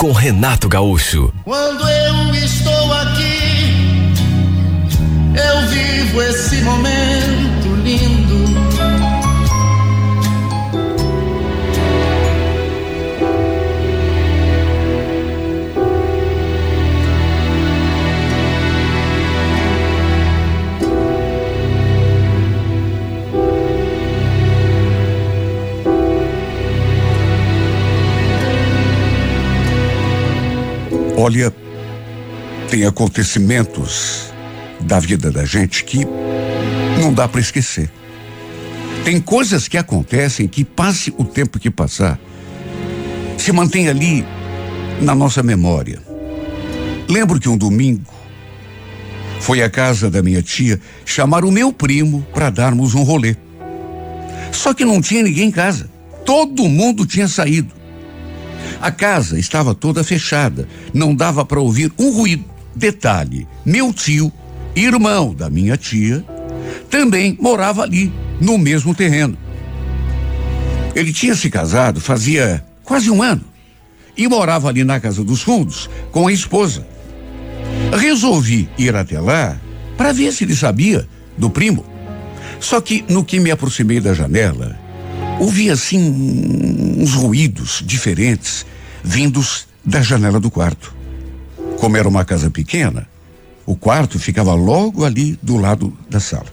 com Renato Gaúcho. Quando eu estou aqui, eu vivo esse momento lindo. Olha, tem acontecimentos da vida da gente que não dá para esquecer. Tem coisas que acontecem que passe o tempo que passar, se mantém ali na nossa memória. Lembro que um domingo foi à casa da minha tia chamar o meu primo para darmos um rolê. Só que não tinha ninguém em casa. Todo mundo tinha saído. A casa estava toda fechada, não dava para ouvir um ruído. Detalhe: meu tio, irmão da minha tia, também morava ali, no mesmo terreno. Ele tinha se casado fazia quase um ano e morava ali na casa dos fundos com a esposa. Resolvi ir até lá para ver se ele sabia do primo. Só que no que me aproximei da janela, ouvi assim uns ruídos diferentes vindos da janela do quarto. Como era uma casa pequena, o quarto ficava logo ali do lado da sala.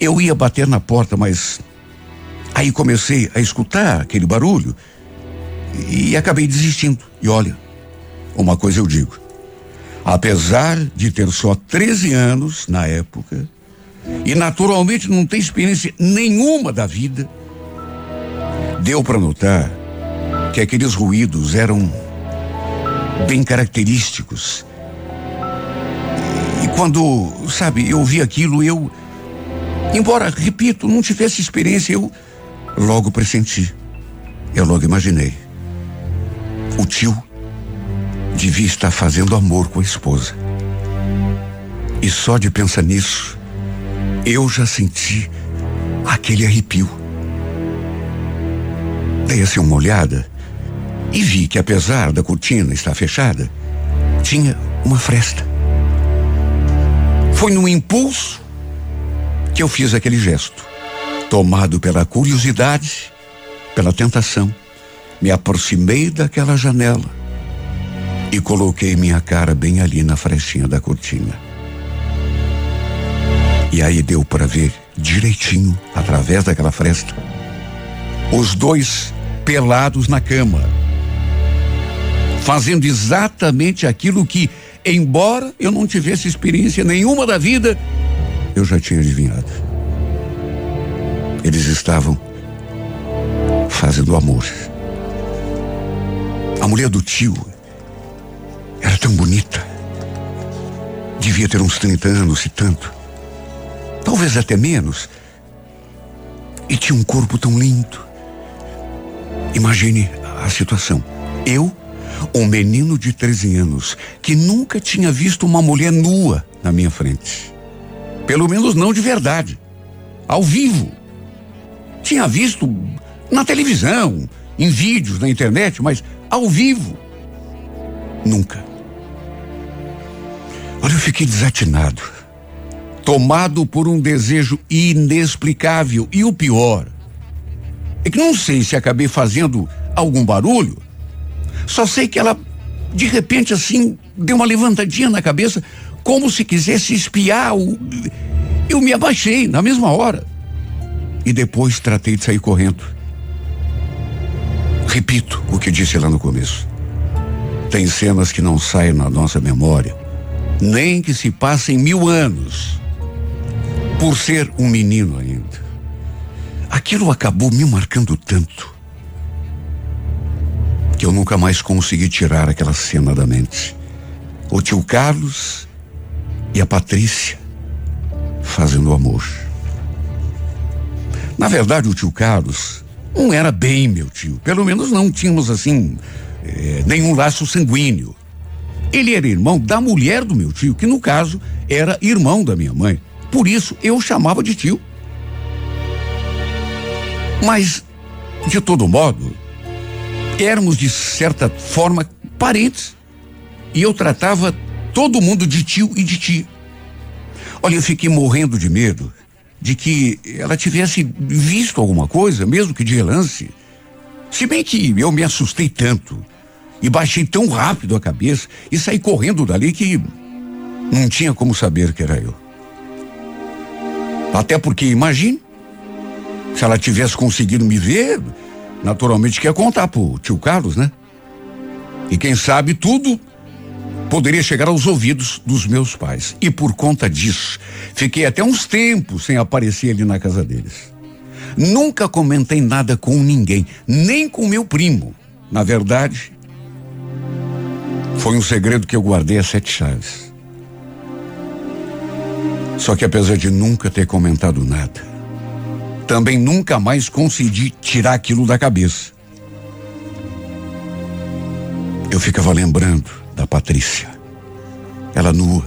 Eu ia bater na porta, mas aí comecei a escutar aquele barulho e acabei desistindo. E olha, uma coisa eu digo: apesar de ter só 13 anos na época e naturalmente não ter experiência nenhuma da vida, deu para notar que aqueles ruídos eram bem característicos. E quando, sabe, eu vi aquilo, eu, embora, repito, não tivesse experiência, eu logo pressenti. Eu logo imaginei. O tio devia estar fazendo amor com a esposa. E só de pensar nisso, eu já senti aquele arrepio. Dei assim uma olhada e vi que, apesar da cortina estar fechada, tinha uma fresta. Foi num impulso que eu fiz aquele gesto. Tomado pela curiosidade, pela tentação, me aproximei daquela janela e coloquei minha cara bem ali na frestinha da cortina. E aí deu para ver direitinho, através daquela fresta, os dois pelados na cama fazendo exatamente aquilo que, embora eu não tivesse experiência nenhuma da vida, eu já tinha adivinhado. Eles estavam fazendo amor. A mulher do tio era tão bonita. Devia ter uns 30 anos, se tanto. Talvez até menos. E tinha um corpo tão lindo. Imagine a situação. Eu um menino de 13 anos que nunca tinha visto uma mulher nua na minha frente. Pelo menos não de verdade. Ao vivo. Tinha visto na televisão, em vídeos na internet, mas ao vivo. Nunca. Olha, eu fiquei desatinado. Tomado por um desejo inexplicável. E o pior é que não sei se acabei fazendo algum barulho só sei que ela, de repente, assim, deu uma levantadinha na cabeça, como se quisesse espiar. O... Eu me abaixei na mesma hora. E depois tratei de sair correndo. Repito o que disse lá no começo. Tem cenas que não saem na nossa memória, nem que se passem mil anos, por ser um menino ainda. Aquilo acabou me marcando tanto que eu nunca mais consegui tirar aquela cena da mente. o tio Carlos e a Patrícia fazendo amor. Na verdade, o tio Carlos não era bem meu tio. Pelo menos não tínhamos assim eh, nenhum laço sanguíneo. Ele era irmão da mulher do meu tio, que no caso era irmão da minha mãe. Por isso eu chamava de tio. Mas, de todo modo, éramos de certa forma parentes. E eu tratava todo mundo de tio e de tia. Olha, eu fiquei morrendo de medo de que ela tivesse visto alguma coisa, mesmo que de relance. Se bem que eu me assustei tanto e baixei tão rápido a cabeça e saí correndo dali que não tinha como saber que era eu. Até porque, imagine, se ela tivesse conseguido me ver, naturalmente que ia contar pro tio Carlos, né? E quem sabe tudo poderia chegar aos ouvidos dos meus pais. E por conta disso, fiquei até uns tempos sem aparecer ali na casa deles. Nunca comentei nada com ninguém, nem com meu primo. Na verdade, foi um segredo que eu guardei a sete chaves. Só que apesar de nunca ter comentado nada, também nunca mais consegui tirar aquilo da cabeça. Eu ficava lembrando da Patrícia. Ela nua,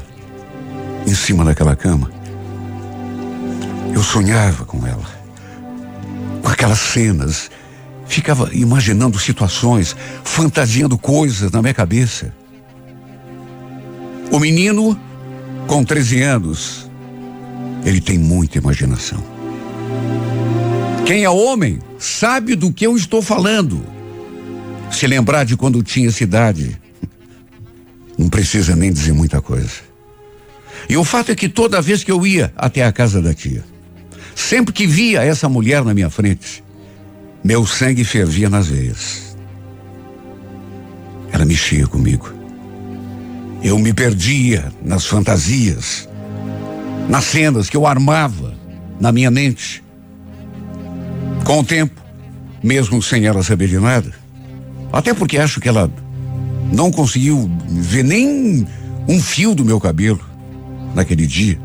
em cima daquela cama. Eu sonhava com ela, com aquelas cenas. Ficava imaginando situações, fantasiando coisas na minha cabeça. O menino, com 13 anos, ele tem muita imaginação. Quem é homem sabe do que eu estou falando. Se lembrar de quando tinha cidade, não precisa nem dizer muita coisa. E o fato é que toda vez que eu ia até a casa da tia, sempre que via essa mulher na minha frente, meu sangue fervia nas veias. Ela mexia comigo. Eu me perdia nas fantasias, nas cenas que eu armava na minha mente. Com o tempo, mesmo sem ela saber de nada, até porque acho que ela não conseguiu ver nem um fio do meu cabelo naquele dia.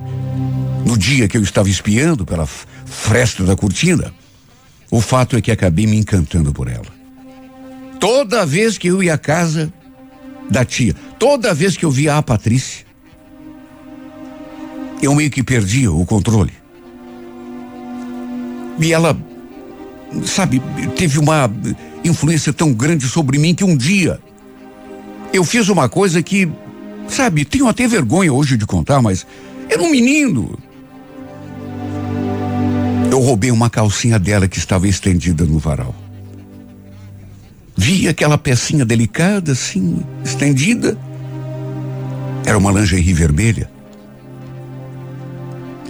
No dia que eu estava espiando pela fresta da cortina, o fato é que acabei me encantando por ela. Toda vez que eu ia à casa da tia, toda vez que eu via a Patrícia, eu meio que perdia o controle. E ela, sabe, teve uma influência tão grande sobre mim que um dia eu fiz uma coisa que, sabe, tenho até vergonha hoje de contar, mas era um menino. Eu roubei uma calcinha dela que estava estendida no varal. Vi aquela pecinha delicada, assim, estendida. Era uma lingerie vermelha.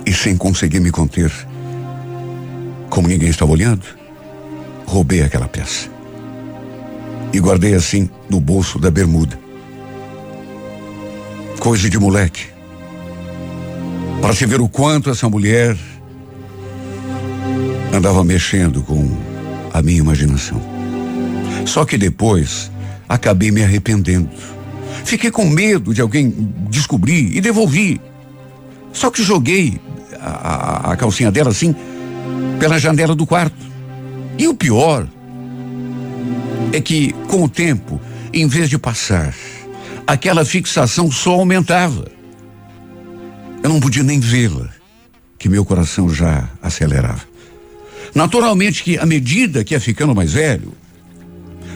E sem conseguir me conter, como ninguém estava olhando, roubei aquela peça e guardei assim no bolso da bermuda. Coisa de moleque. Para se ver o quanto essa mulher andava mexendo com a minha imaginação. Só que depois acabei me arrependendo. Fiquei com medo de alguém descobrir e devolvi. Só que joguei a, a, a calcinha dela assim pela janela do quarto. E o pior é que, com o tempo, em vez de passar, aquela fixação só aumentava. Eu não podia nem vê-la, que meu coração já acelerava. Naturalmente que, à medida que ia ficando mais velho,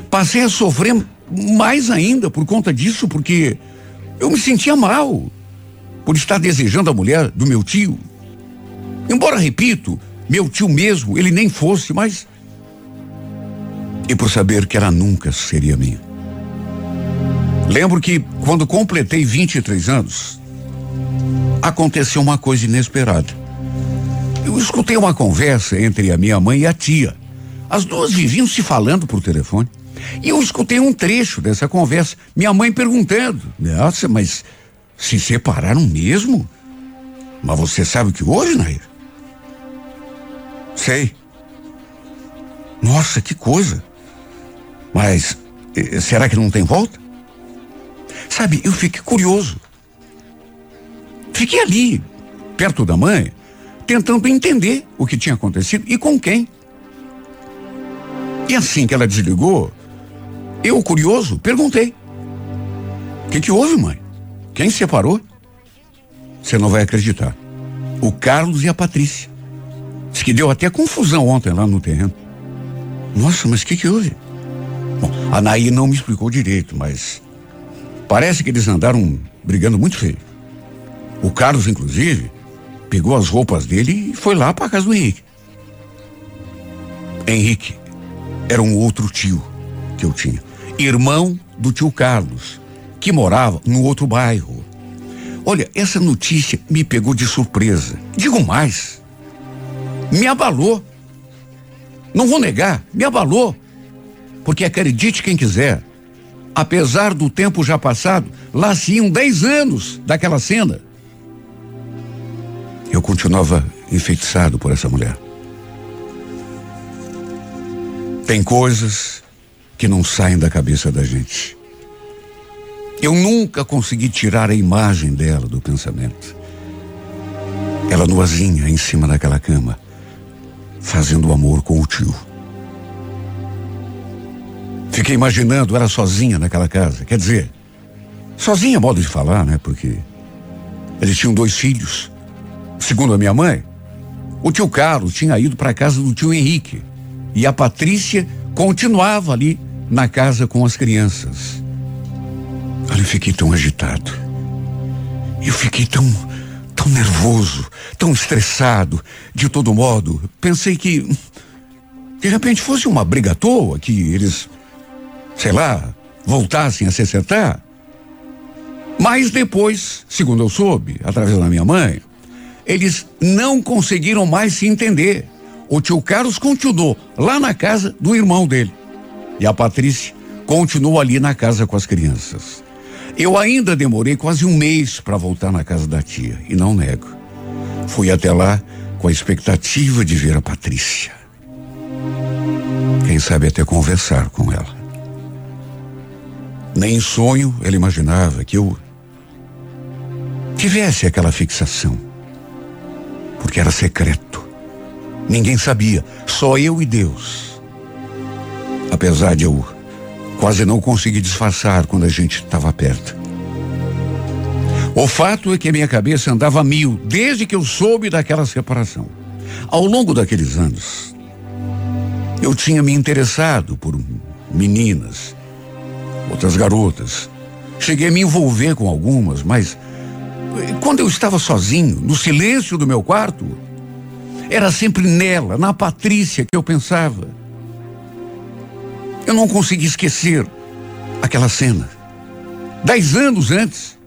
passei a sofrer mais ainda por conta disso, porque eu me sentia mal por estar desejando a mulher do meu tio. Embora, repito, meu tio mesmo, ele nem fosse, mas e por saber que ela nunca seria minha. Lembro que quando completei 23 anos, aconteceu uma coisa inesperada. Eu escutei uma conversa entre a minha mãe e a tia. As duas viviam se falando por telefone. E eu escutei um trecho dessa conversa. Minha mãe perguntando: Nossa, mas se separaram mesmo? Mas você sabe que hoje, Nair? Sei. Nossa, que coisa. Mas será que não tem volta? Sabe, eu fiquei curioso. Fiquei ali, perto da mãe, tentando entender o que tinha acontecido e com quem. E assim que ela desligou, eu, curioso, perguntei: O que, que houve, mãe? Quem separou? Você não vai acreditar. O Carlos e a Patrícia. Diz que deu até confusão ontem lá no terreno. Nossa, mas o que, que houve? A Naí não me explicou direito, mas parece que eles andaram brigando muito feio. O Carlos, inclusive, pegou as roupas dele e foi lá para casa do Henrique. Henrique era um outro tio que eu tinha, irmão do tio Carlos, que morava no outro bairro. Olha, essa notícia me pegou de surpresa. Digo mais, me abalou. Não vou negar, me abalou. Porque acredite quem quiser, apesar do tempo já passado, lá se iam dez anos daquela cena. Eu continuava enfeitiçado por essa mulher. Tem coisas que não saem da cabeça da gente. Eu nunca consegui tirar a imagem dela do pensamento. Ela nuazinha em cima daquela cama, fazendo amor com o tio. Fiquei imaginando ela sozinha naquela casa. Quer dizer, sozinha, modo de falar, né? Porque eles tinham dois filhos. Segundo a minha mãe, o tio Carlos tinha ido para a casa do tio Henrique e a Patrícia continuava ali na casa com as crianças. Eu fiquei tão agitado. Eu fiquei tão, tão nervoso, tão estressado. De todo modo, pensei que de repente fosse uma briga à toa, que eles, sei lá, voltassem a se acertar. Mas depois, segundo eu soube, através da minha mãe, eles não conseguiram mais se entender. O tio Carlos continuou lá na casa do irmão dele. E a Patrícia continuou ali na casa com as crianças. Eu ainda demorei quase um mês para voltar na casa da tia, e não nego. Fui até lá com a expectativa de ver a Patrícia. Quem sabe até conversar com ela. Nem em sonho ela imaginava que eu tivesse aquela fixação. Porque era secreto. Ninguém sabia, só eu e Deus. Apesar de eu quase não conseguir disfarçar quando a gente estava perto. O fato é que a minha cabeça andava a mil desde que eu soube daquela separação. Ao longo daqueles anos, eu tinha me interessado por meninas, outras garotas. Cheguei a me envolver com algumas, mas quando eu estava sozinho, no silêncio do meu quarto, era sempre nela, na Patrícia, que eu pensava. Eu não consegui esquecer aquela cena. Dez anos antes.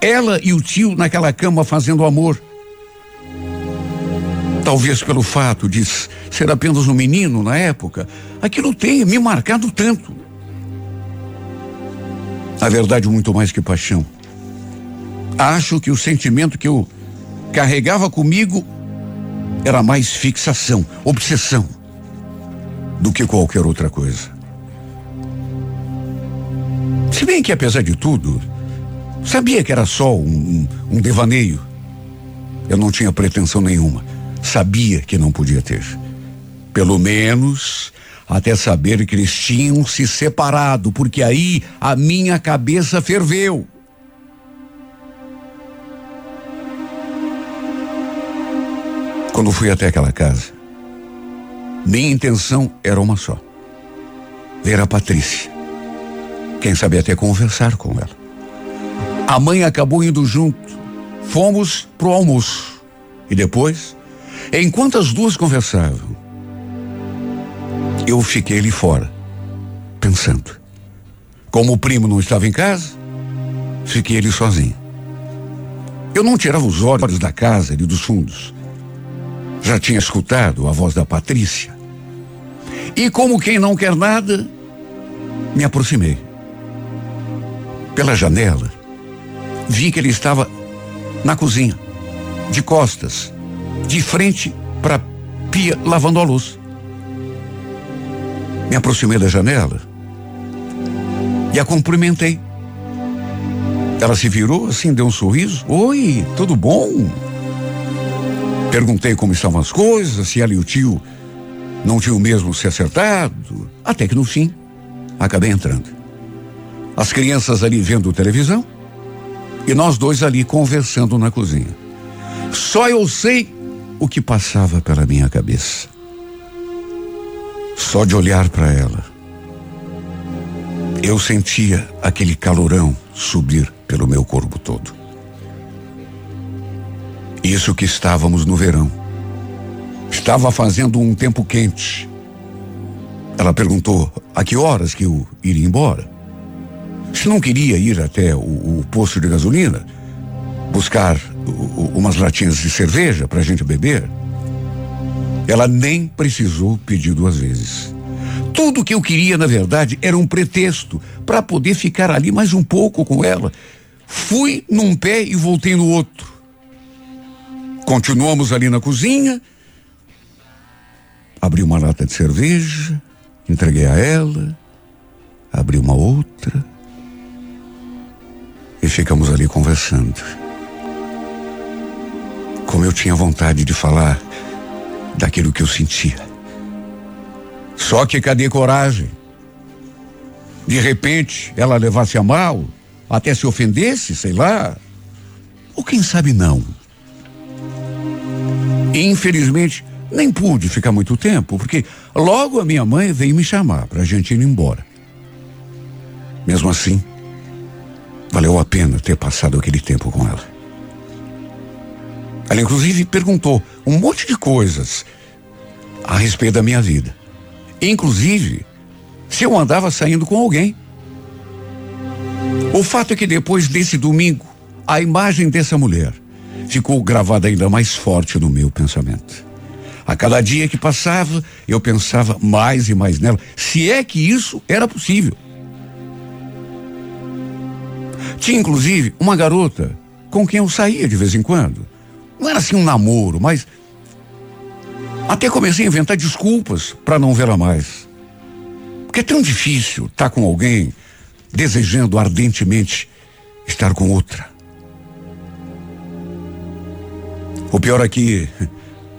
Ela e o tio naquela cama fazendo amor. Talvez pelo fato de ser apenas um menino na época, aquilo tenha me marcado tanto. Na verdade, muito mais que paixão. Acho que o sentimento que eu carregava comigo era mais fixação, obsessão, do que qualquer outra coisa. Se bem que, apesar de tudo, sabia que era só um, um, um devaneio. Eu não tinha pretensão nenhuma. Sabia que não podia ter. Pelo menos até saber que eles tinham se separado, porque aí a minha cabeça ferveu. Quando fui até aquela casa, minha intenção era uma só: ver a Patrícia. Quem sabe até conversar com ela. A mãe acabou indo junto. Fomos pro almoço. E depois, enquanto as duas conversavam, eu fiquei ali fora, pensando. Como o primo não estava em casa, fiquei ali sozinho. Eu não tirava os olhos da casa e dos fundos. Já tinha escutado a voz da Patrícia. E como quem não quer nada, me aproximei. Pela janela, vi que ele estava na cozinha, de costas, de frente para a pia, lavando a luz. Me aproximei da janela E a cumprimentei. Ela se virou assim, deu um sorriso. Oi, tudo bom? Perguntei como estavam as coisas, se ela e o tio não tinham mesmo se acertado. Até que no fim, acabei entrando. As crianças ali vendo televisão e nós dois ali conversando na cozinha. Só eu sei o que passava pela minha cabeça. Só de olhar para ela, eu sentia aquele calorão subir pelo meu corpo todo. Isso que estávamos no verão. Estava fazendo um tempo quente. Ela perguntou a que horas que eu iria embora. Se não queria ir até o, o posto de gasolina, buscar o, umas latinhas de cerveja para a gente beber, ela nem precisou pedir duas vezes. Tudo que eu queria, na verdade, era um pretexto para poder ficar ali mais um pouco com ela. Fui num pé e voltei no outro. Continuamos ali na cozinha. Abri uma lata de cerveja, entreguei a ela, abri uma outra e ficamos ali conversando. Como eu tinha vontade de falar daquilo que eu sentia. Só que cadê coragem? De repente, ela levasse a mal, até se ofendesse, sei lá. Ou quem sabe não. Infelizmente, nem pude ficar muito tempo, porque logo a minha mãe veio me chamar para a gente ir embora. Mesmo assim, valeu a pena ter passado aquele tempo com ela. Ela, inclusive, perguntou um monte de coisas a respeito da minha vida. Inclusive, se eu andava saindo com alguém. O fato é que depois desse domingo, a imagem dessa mulher ficou gravada ainda mais forte no meu pensamento. A cada dia que passava, eu pensava mais e mais nela, se é que isso era possível. Tinha inclusive uma garota com quem eu saía de vez em quando. Não era assim um namoro, mas até comecei a inventar desculpas para não vê-la mais. Porque é tão difícil estar tá com alguém desejando ardentemente estar com outra. O pior é que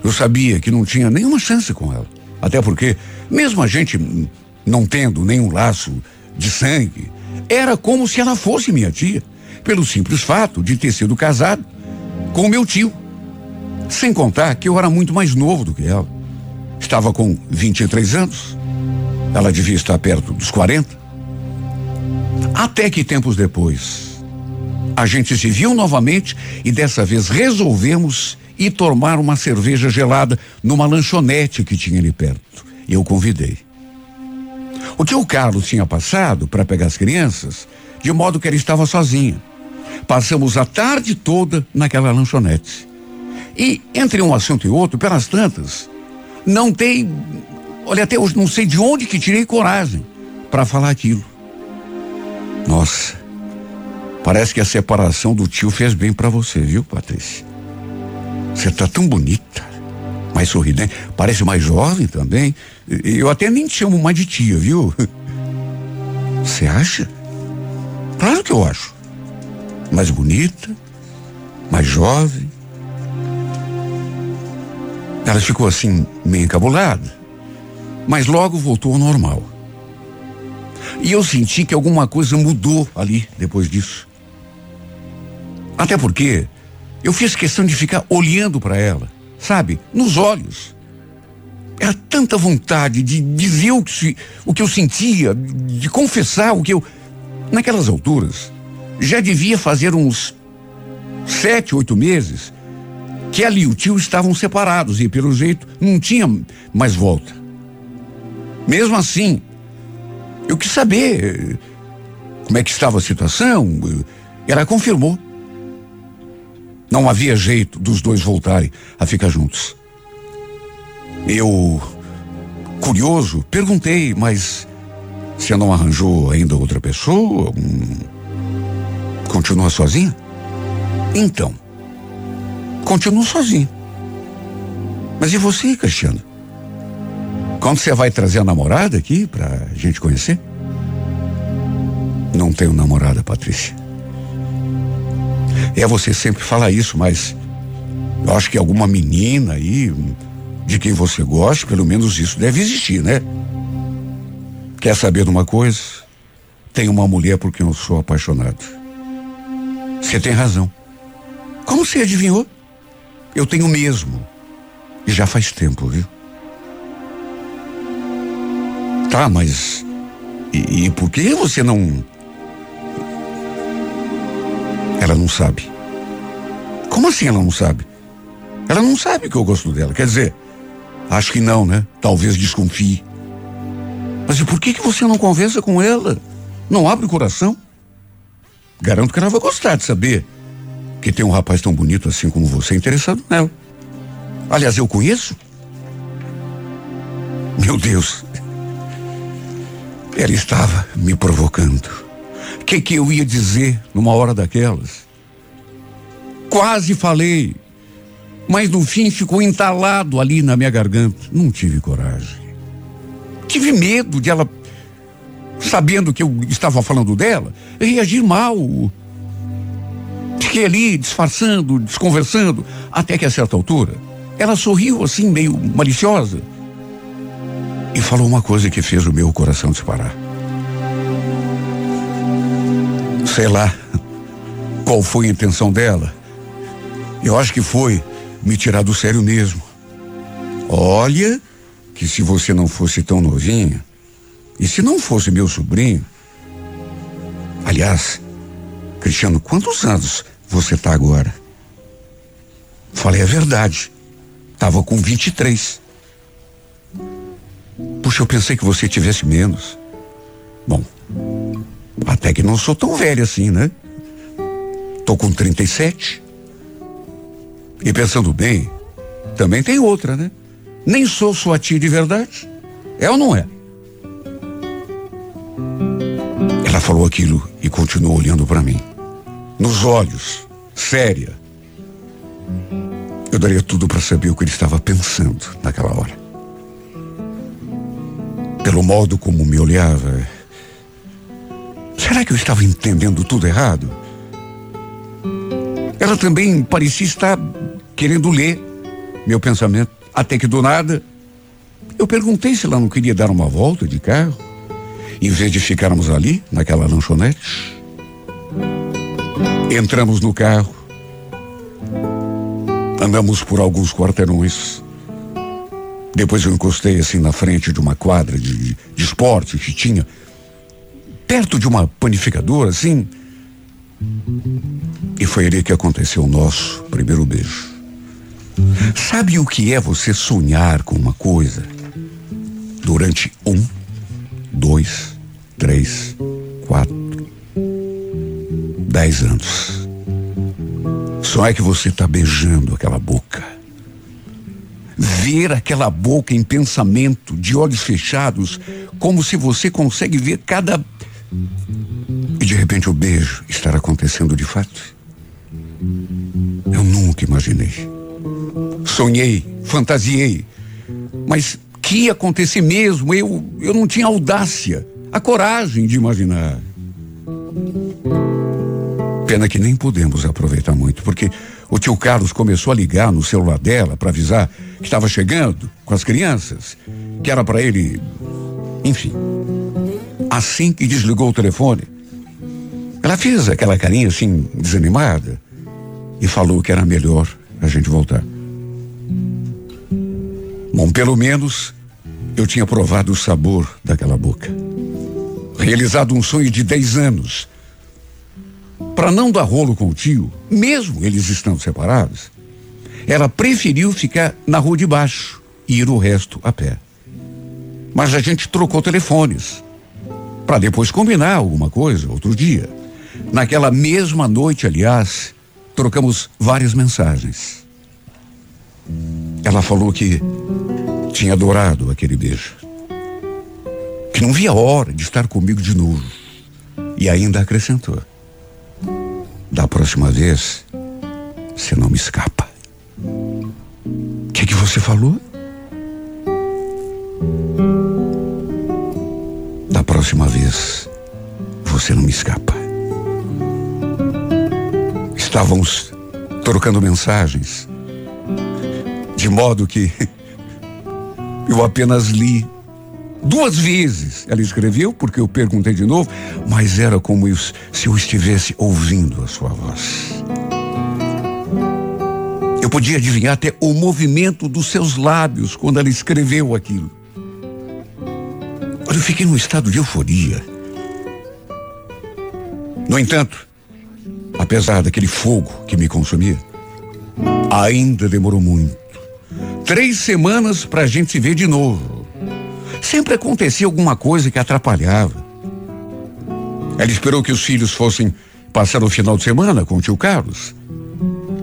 eu sabia que não tinha nenhuma chance com ela. Até porque, mesmo a gente não tendo nenhum laço de sangue, era como se ela fosse minha tia, pelo simples fato de ter sido casado com meu tio. Sem contar que eu era muito mais novo do que ela. Estava com 23 anos. Ela devia estar perto dos 40. Até que tempos depois, a gente se viu novamente e dessa vez resolvemos ir tomar uma cerveja gelada numa lanchonete que tinha ali perto. Eu convidei. O tio Carlos tinha passado para pegar as crianças, de modo que ela estava sozinha. Passamos a tarde toda naquela lanchonete. E entre um assunto e outro, pelas tantas, não tem. Olha, até hoje não sei de onde que tirei coragem para falar aquilo. Nossa, parece que a separação do tio fez bem para você, viu, Patrícia? Você tá tão bonita, mais sorridente, parece mais jovem também. Eu até nem te chamo mais de tia, viu? Você acha? Claro que eu acho. Mais bonita, mais jovem, ela ficou assim, meio encabulada, mas logo voltou ao normal. E eu senti que alguma coisa mudou ali depois disso. Até porque eu fiz questão de ficar olhando para ela, sabe, nos olhos. Era tanta vontade de dizer o que, o que eu sentia, de confessar o que eu. Naquelas alturas, já devia fazer uns sete, oito meses ela e o tio estavam separados e, pelo jeito, não tinha mais volta. Mesmo assim, eu quis saber eh, como é que estava a situação. Ela confirmou. Não havia jeito dos dois voltarem a ficar juntos. Eu, curioso, perguntei, mas você não arranjou ainda outra pessoa? Hum, continua sozinha? Então, continuo sozinho. Mas e você, Cristiano? Quando você vai trazer a namorada aqui pra gente conhecer? Não tenho namorada, Patrícia. É, você sempre fala isso, mas eu acho que alguma menina aí, de quem você gosta, pelo menos isso deve existir, né? Quer saber de uma coisa? Tem uma mulher por quem eu sou apaixonado. Você tem razão. Como você adivinhou? Eu tenho mesmo. E já faz tempo, viu? Tá, mas. E, e por que você não. Ela não sabe. Como assim ela não sabe? Ela não sabe que eu gosto dela. Quer dizer, acho que não, né? Talvez desconfie. Mas e por que, que você não conversa com ela? Não abre o coração? Garanto que ela vai gostar de saber que tem um rapaz tão bonito assim como você interessado nela. Aliás, eu conheço. Meu Deus. Ela estava me provocando. O que, que eu ia dizer numa hora daquelas? Quase falei, mas no fim ficou entalado ali na minha garganta. Não tive coragem. Tive medo de ela, sabendo que eu estava falando dela, reagir mal. Fiquei ali disfarçando, desconversando, até que a certa altura ela sorriu assim, meio maliciosa, e falou uma coisa que fez o meu coração disparar. Sei lá qual foi a intenção dela. Eu acho que foi me tirar do sério mesmo. Olha, que se você não fosse tão novinha, e se não fosse meu sobrinho. Aliás, Cristiano, quantos anos você está agora? Falei a verdade. Tava com 23. Puxa, eu pensei que você tivesse menos. Bom, até que não sou tão velho assim, né? Tô com 37. E pensando bem, também tem outra, né? Nem sou sua tia de verdade. É ou não é? Ela falou aquilo e continuou olhando para mim. Nos olhos, séria. Eu daria tudo para saber o que ele estava pensando naquela hora. Pelo modo como me olhava. Será que eu estava entendendo tudo errado? Ela também parecia estar querendo ler meu pensamento. Até que do nada, eu perguntei se ela não queria dar uma volta de carro, em vez de ficarmos ali, naquela lanchonete. Entramos no carro, andamos por alguns quarteirões. Depois eu encostei assim na frente de uma quadra de, de esporte que tinha, perto de uma panificadora, assim. E foi ali que aconteceu o nosso primeiro beijo. Sabe o que é você sonhar com uma coisa durante um, dois, três, quatro, dez anos? Só é que você está beijando aquela boca. Ver aquela boca em pensamento, de olhos fechados, como se você consegue ver cada. E de repente o beijo estar acontecendo de fato. Eu nunca imaginei. Sonhei, fantasiei. Mas que ia acontecer mesmo, eu, eu não tinha audácia, a coragem de imaginar. Pena que nem podemos aproveitar muito, porque o tio Carlos começou a ligar no celular dela para avisar que estava chegando com as crianças, que era para ele. Enfim. Assim que desligou o telefone, ela fez aquela carinha assim, desanimada, e falou que era melhor a gente voltar. Bom, pelo menos eu tinha provado o sabor daquela boca. Realizado um sonho de 10 anos. Para não dar rolo com o tio, mesmo eles estando separados, ela preferiu ficar na rua de baixo e ir o resto a pé. Mas a gente trocou telefones para depois combinar alguma coisa outro dia. Naquela mesma noite, aliás, trocamos várias mensagens. Ela falou que tinha adorado aquele beijo. Que não via hora de estar comigo de novo. E ainda acrescentou: Da próxima vez, você não me escapa. O que, que você falou? Da próxima vez, você não me escapa. Estávamos trocando mensagens, de modo que eu apenas li duas vezes. Ela escreveu porque eu perguntei de novo, mas era como se eu estivesse ouvindo a sua voz. Eu podia adivinhar até o movimento dos seus lábios quando ela escreveu aquilo. Olha, eu fiquei num estado de euforia. No entanto, apesar daquele fogo que me consumia, ainda demorou muito. Três semanas para a gente se ver de novo. Sempre acontecia alguma coisa que atrapalhava. Ela esperou que os filhos fossem passar o final de semana com o tio Carlos.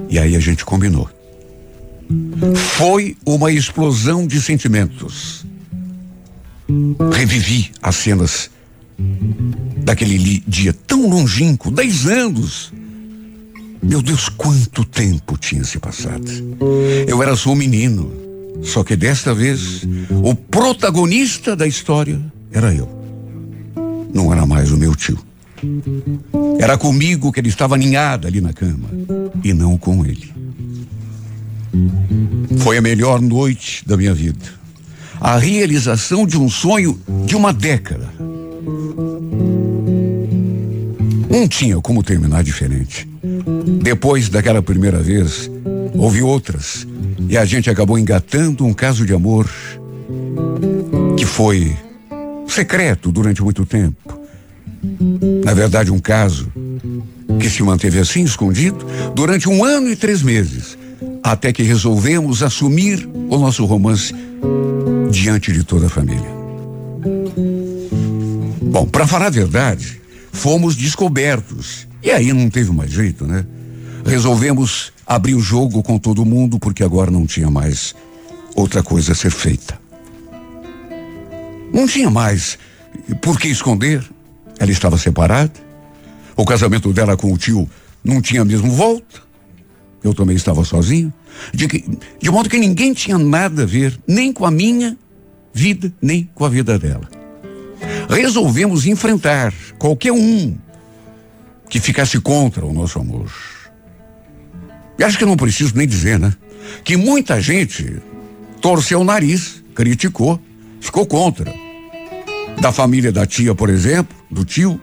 E aí a gente combinou. Foi uma explosão de sentimentos. Revivi as cenas daquele dia tão longínquo, dez anos. Meu Deus, quanto tempo tinha se passado. Eu era só um menino. Só que desta vez, o protagonista da história era eu. Não era mais o meu tio. Era comigo que ele estava ninhado ali na cama e não com ele. Foi a melhor noite da minha vida. A realização de um sonho de uma década. Não tinha como terminar diferente. Depois daquela primeira vez, houve outras. E a gente acabou engatando um caso de amor que foi secreto durante muito tempo. Na verdade, um caso que se manteve assim escondido durante um ano e três meses, até que resolvemos assumir o nosso romance diante de toda a família. Bom, para falar a verdade, fomos descobertos. E aí não teve mais jeito, né? Resolvemos abrir o jogo com todo mundo porque agora não tinha mais outra coisa a ser feita. Não tinha mais por que esconder. Ela estava separada. O casamento dela com o tio não tinha mesmo volta. Eu também estava sozinho. De, que, de modo que ninguém tinha nada a ver, nem com a minha vida, nem com a vida dela. Resolvemos enfrentar qualquer um que ficasse contra o nosso amor. E acho que não preciso nem dizer, né? Que muita gente torceu o nariz, criticou, ficou contra. Da família da tia, por exemplo, do tio.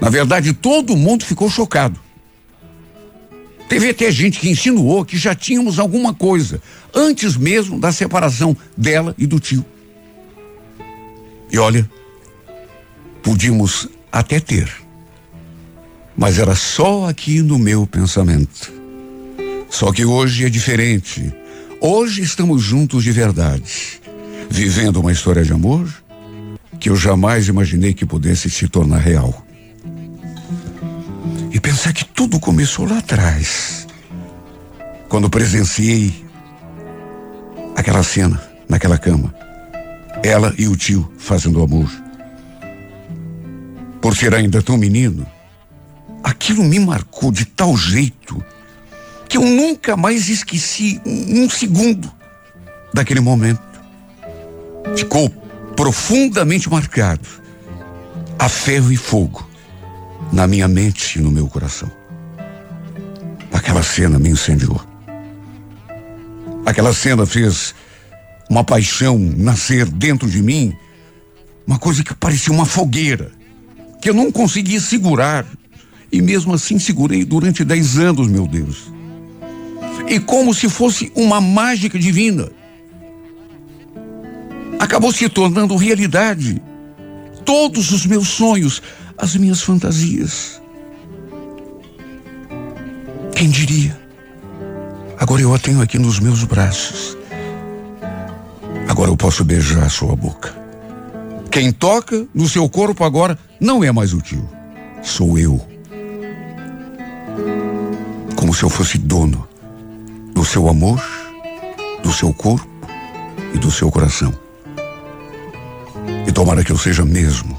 Na verdade, todo mundo ficou chocado. Teve até gente que insinuou que já tínhamos alguma coisa antes mesmo da separação dela e do tio. E olha, podíamos até ter, mas era só aqui no meu pensamento. Só que hoje é diferente. Hoje estamos juntos de verdade, vivendo uma história de amor que eu jamais imaginei que pudesse se tornar real. E pensar que tudo começou lá atrás, quando presenciei aquela cena naquela cama, ela e o tio fazendo amor. Por ser ainda tão menino, aquilo me marcou de tal jeito que eu nunca mais esqueci um segundo daquele momento. Ficou profundamente marcado a ferro e fogo na minha mente e no meu coração. Aquela cena me incendiou. Aquela cena fez uma paixão nascer dentro de mim, uma coisa que parecia uma fogueira, que eu não conseguia segurar. E mesmo assim segurei durante dez anos, meu Deus. E como se fosse uma mágica divina, acabou se tornando realidade. Todos os meus sonhos, as minhas fantasias. Quem diria? Agora eu a tenho aqui nos meus braços. Agora eu posso beijar sua boca. Quem toca no seu corpo agora não é mais o tio. Sou eu. Como se eu fosse dono do seu amor, do seu corpo e do seu coração. E tomara que eu seja mesmo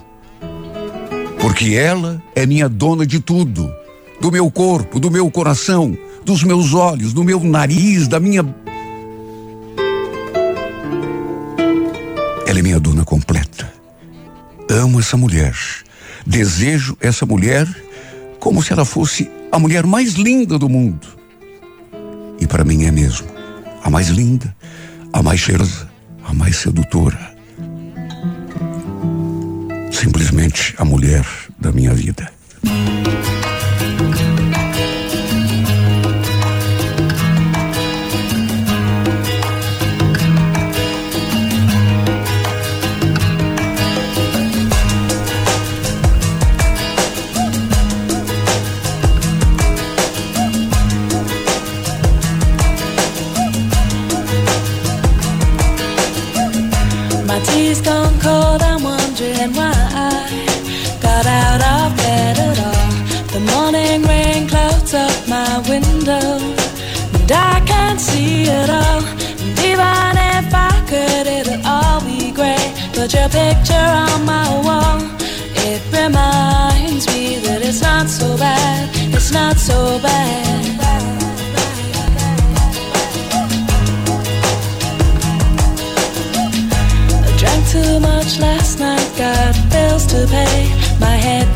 porque ela é minha dona de tudo: do meu corpo, do meu coração, dos meus olhos, do meu nariz, da minha. Ela é minha dona completa. Amo essa mulher. Desejo essa mulher como se ela fosse a mulher mais linda do mundo. E para mim é mesmo. A mais linda, a mais cheirosa, a mais sedutora. Simplesmente a mulher da minha vida. Picture on my wall. It reminds me that it's not so bad, it's not so bad. I drank too much last night, got bills to pay. My head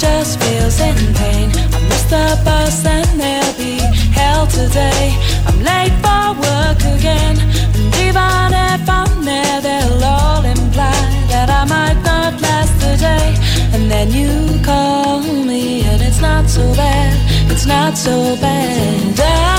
And you call me, and it's not so bad, it's not so bad. I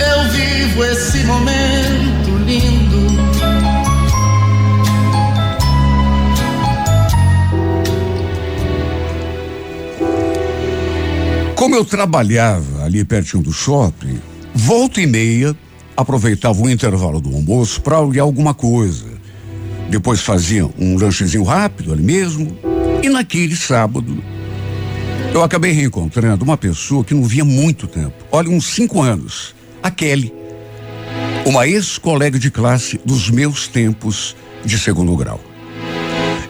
eu vivo esse momento lindo. Como eu trabalhava ali pertinho do shopping, volta e meia aproveitava o intervalo do almoço para olhar alguma coisa. Depois fazia um lanchezinho rápido ali mesmo. E naquele sábado, eu acabei reencontrando uma pessoa que não via muito tempo. Olha, uns cinco anos. A Kelly. Uma ex-colega de classe dos meus tempos de segundo grau.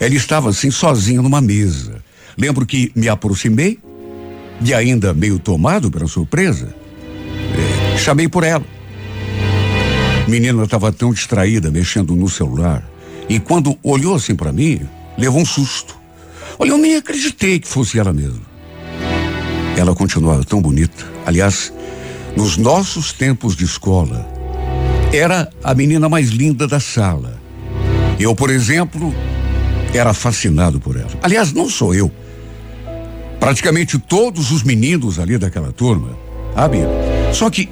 Ela estava assim sozinha numa mesa. Lembro que me aproximei e ainda meio tomado pela surpresa, eh, chamei por ela. Menina estava tão distraída mexendo no celular e quando olhou assim para mim, levou um susto. Olha, eu nem acreditei que fosse ela mesma. Ela continuava tão bonita. Aliás, nos nossos tempos de escola, era a menina mais linda da sala. Eu, por exemplo, era fascinado por ela. Aliás, não sou eu. Praticamente todos os meninos ali daquela turma, sabe? Só que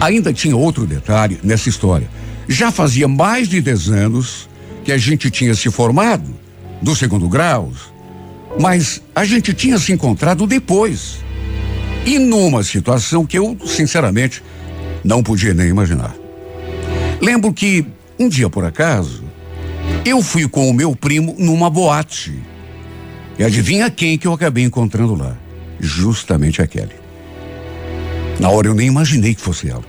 ainda tinha outro detalhe nessa história. Já fazia mais de 10 anos que a gente tinha se formado do segundo grau, mas a gente tinha se encontrado depois. E numa situação que eu, sinceramente, não podia nem imaginar. Lembro que, um dia por acaso, eu fui com o meu primo numa boate. E adivinha quem que eu acabei encontrando lá? Justamente a Kelly. Na hora eu nem imaginei que fosse ela.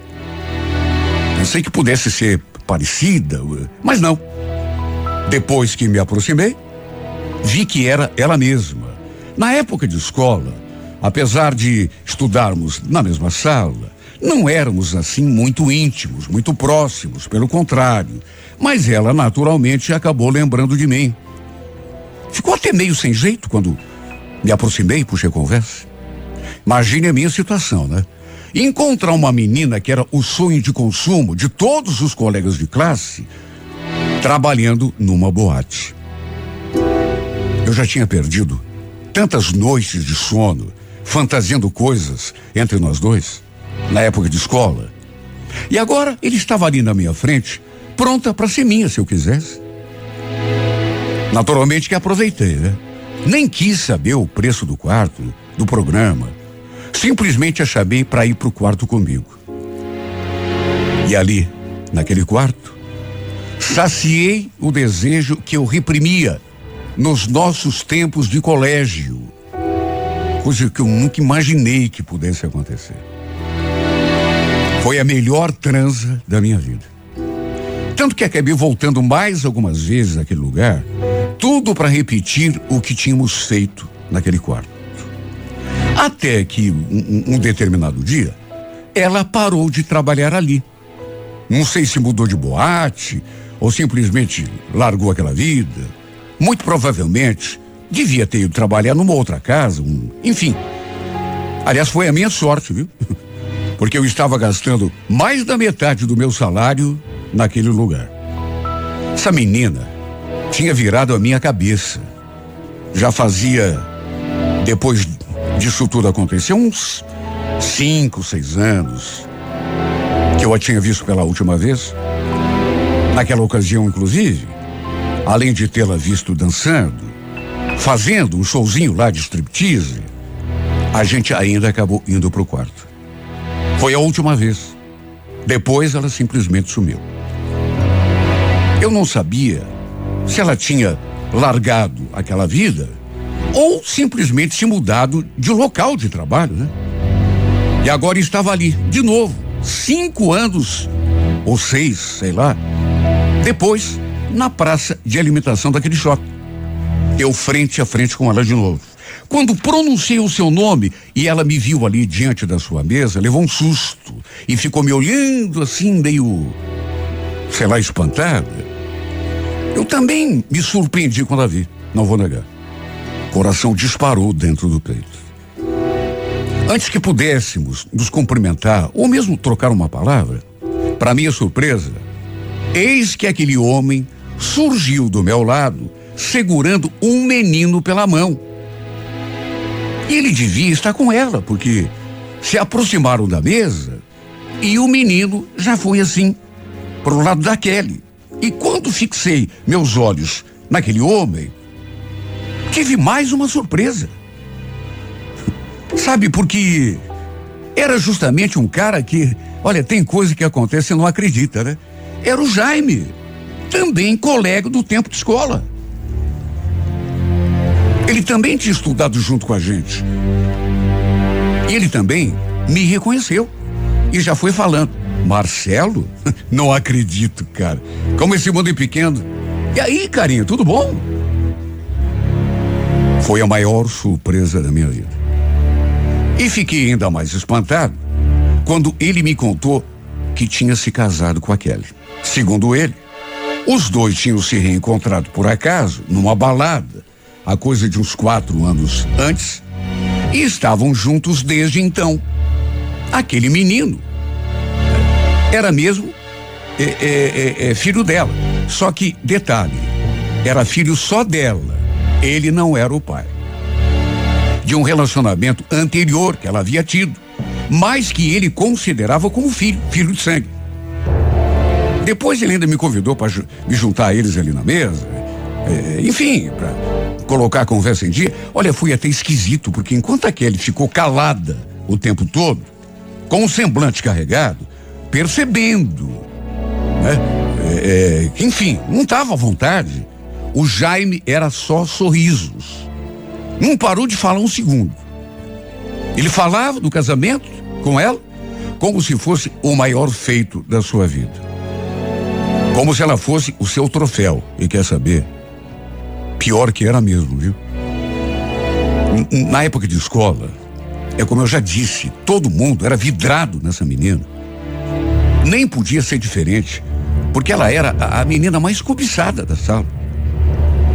Pensei que pudesse ser parecida, mas não. Depois que me aproximei, vi que era ela mesma. Na época de escola, apesar de estudarmos na mesma sala, não éramos assim muito íntimos, muito próximos, pelo contrário. Mas ela naturalmente acabou lembrando de mim. Ficou até meio sem jeito quando me aproximei e puxei conversa. Imagine a minha situação, né? Encontrar uma menina que era o sonho de consumo de todos os colegas de classe, trabalhando numa boate. Eu já tinha perdido tantas noites de sono, fantasiando coisas entre nós dois, na época de escola. E agora ele estava ali na minha frente, pronta para ser minha se eu quisesse. Naturalmente que aproveitei, né? Nem quis saber o preço do quarto, do programa. Simplesmente a chamei para ir para o quarto comigo. E ali, naquele quarto, saciei o desejo que eu reprimia nos nossos tempos de colégio. Coisa que eu nunca imaginei que pudesse acontecer. Foi a melhor transa da minha vida. Tanto que acabei voltando mais algumas vezes naquele lugar, tudo para repetir o que tínhamos feito naquele quarto. Até que um, um, determinado dia, ela parou de trabalhar ali. Não sei se mudou de boate ou simplesmente largou aquela vida. Muito provavelmente devia ter ido trabalhar numa outra casa, um, enfim. Aliás, foi a minha sorte, viu? Porque eu estava gastando mais da metade do meu salário naquele lugar. Essa menina tinha virado a minha cabeça. Já fazia, depois disso tudo acontecer, uns cinco, seis anos que eu a tinha visto pela última vez. Naquela ocasião, inclusive, além de tê-la visto dançando, fazendo um showzinho lá de striptease, a gente ainda acabou indo pro quarto. Foi a última vez. Depois ela simplesmente sumiu. Eu não sabia se ela tinha largado aquela vida ou simplesmente se mudado de local de trabalho, né? E agora estava ali, de novo, cinco anos ou seis, sei lá, depois, na praça de alimentação daquele shopping. Eu frente a frente com ela de novo. Quando pronunciei o seu nome e ela me viu ali diante da sua mesa, levou um susto e ficou me olhando assim, meio, sei lá, espantada. Eu também me surpreendi quando a vi, não vou negar. O coração disparou dentro do peito. Antes que pudéssemos nos cumprimentar ou mesmo trocar uma palavra, para minha surpresa, eis que aquele homem surgiu do meu lado, segurando um menino pela mão. Ele devia estar com ela, porque se aproximaram da mesa e o menino já foi assim, para o lado da Kelly. E quando fixei meus olhos naquele homem, tive mais uma surpresa. Sabe, porque era justamente um cara que, olha, tem coisa que acontece e não acredita, né? Era o Jaime, também colega do tempo de escola. Ele também tinha estudado junto com a gente. E ele também me reconheceu e já foi falando. Marcelo? Não acredito, cara. Como esse mundo é pequeno. E aí, carinha, tudo bom? Foi a maior surpresa da minha vida. E fiquei ainda mais espantado quando ele me contou que tinha se casado com a Kelly. Segundo ele, os dois tinham se reencontrado por acaso numa balada, há coisa de uns quatro anos antes, e estavam juntos desde então. Aquele menino era mesmo é, é, é, é, filho dela. Só que, detalhe, era filho só dela. Ele não era o pai. De um relacionamento anterior que ela havia tido, mas que ele considerava como filho, filho de sangue. Depois ele ainda me convidou para me juntar a eles ali na mesa. É, enfim, para colocar a conversa em dia. Olha, foi até esquisito, porque enquanto a Kelly ficou calada o tempo todo, com o semblante carregado, percebendo, né? É, é, enfim, não estava à vontade. O Jaime era só sorrisos. Não parou de falar um segundo. Ele falava do casamento com ela como se fosse o maior feito da sua vida. Como se ela fosse o seu troféu. E quer saber? Pior que era mesmo, viu? Na época de escola, é como eu já disse, todo mundo era vidrado nessa menina. Nem podia ser diferente, porque ela era a, menina mais cobiçada da sala.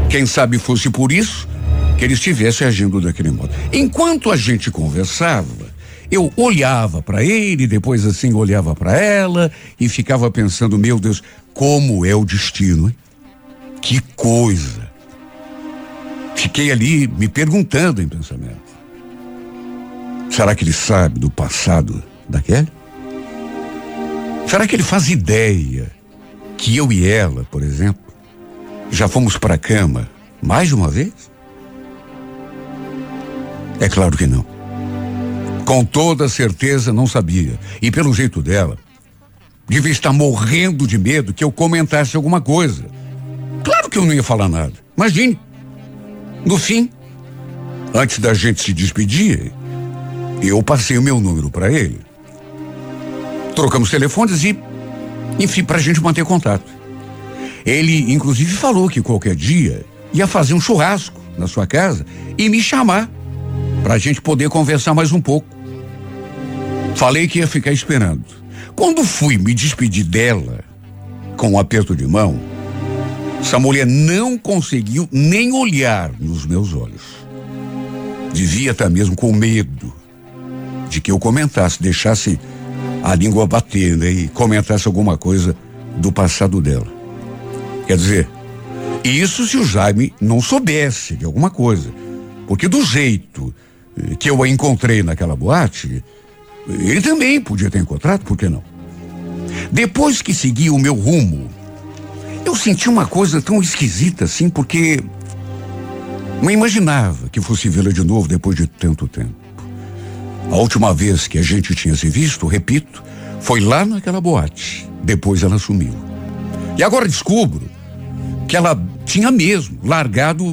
Quem sabe fosse por isso que ele estivesse agindo daquele modo. Enquanto a gente conversava, eu olhava para ele, depois assim olhava para ela e ficava pensando, meu Deus, como é o destino, hein? Que coisa. Fiquei ali me perguntando em pensamento. Será que ele sabe do passado da Kelly? Será que ele faz ideia que eu e ela, por exemplo, já fomos para a cama mais de uma vez? É claro que não. Com toda certeza não sabia. E pelo jeito dela, devia estar morrendo de medo que eu comentasse alguma coisa. Claro que eu não ia falar nada. Imagine. No fim, antes da gente se despedir, eu passei o meu número para ele. Trocamos telefones e, enfim, para a gente manter contato. Ele, inclusive, falou que qualquer dia ia fazer um churrasco na sua casa e me chamar para a gente poder conversar mais um pouco. Falei que ia ficar esperando. Quando fui me despedir dela, com um aperto de mão, essa mulher não conseguiu nem olhar nos meus olhos. Devia estar mesmo com medo de que eu comentasse, deixasse a língua bater né, e comentasse alguma coisa do passado dela. Quer dizer, isso se o Jaime não soubesse de alguma coisa. Porque do jeito eh, que eu a encontrei naquela boate, ele também podia ter encontrado, por que não? Depois que segui o meu rumo, eu senti uma coisa tão esquisita assim, porque não imaginava que fosse vê-la de novo depois de tanto tempo. A última vez que a gente tinha se visto, repito, foi lá naquela boate. Depois ela sumiu. E agora descubro que ela tinha mesmo largado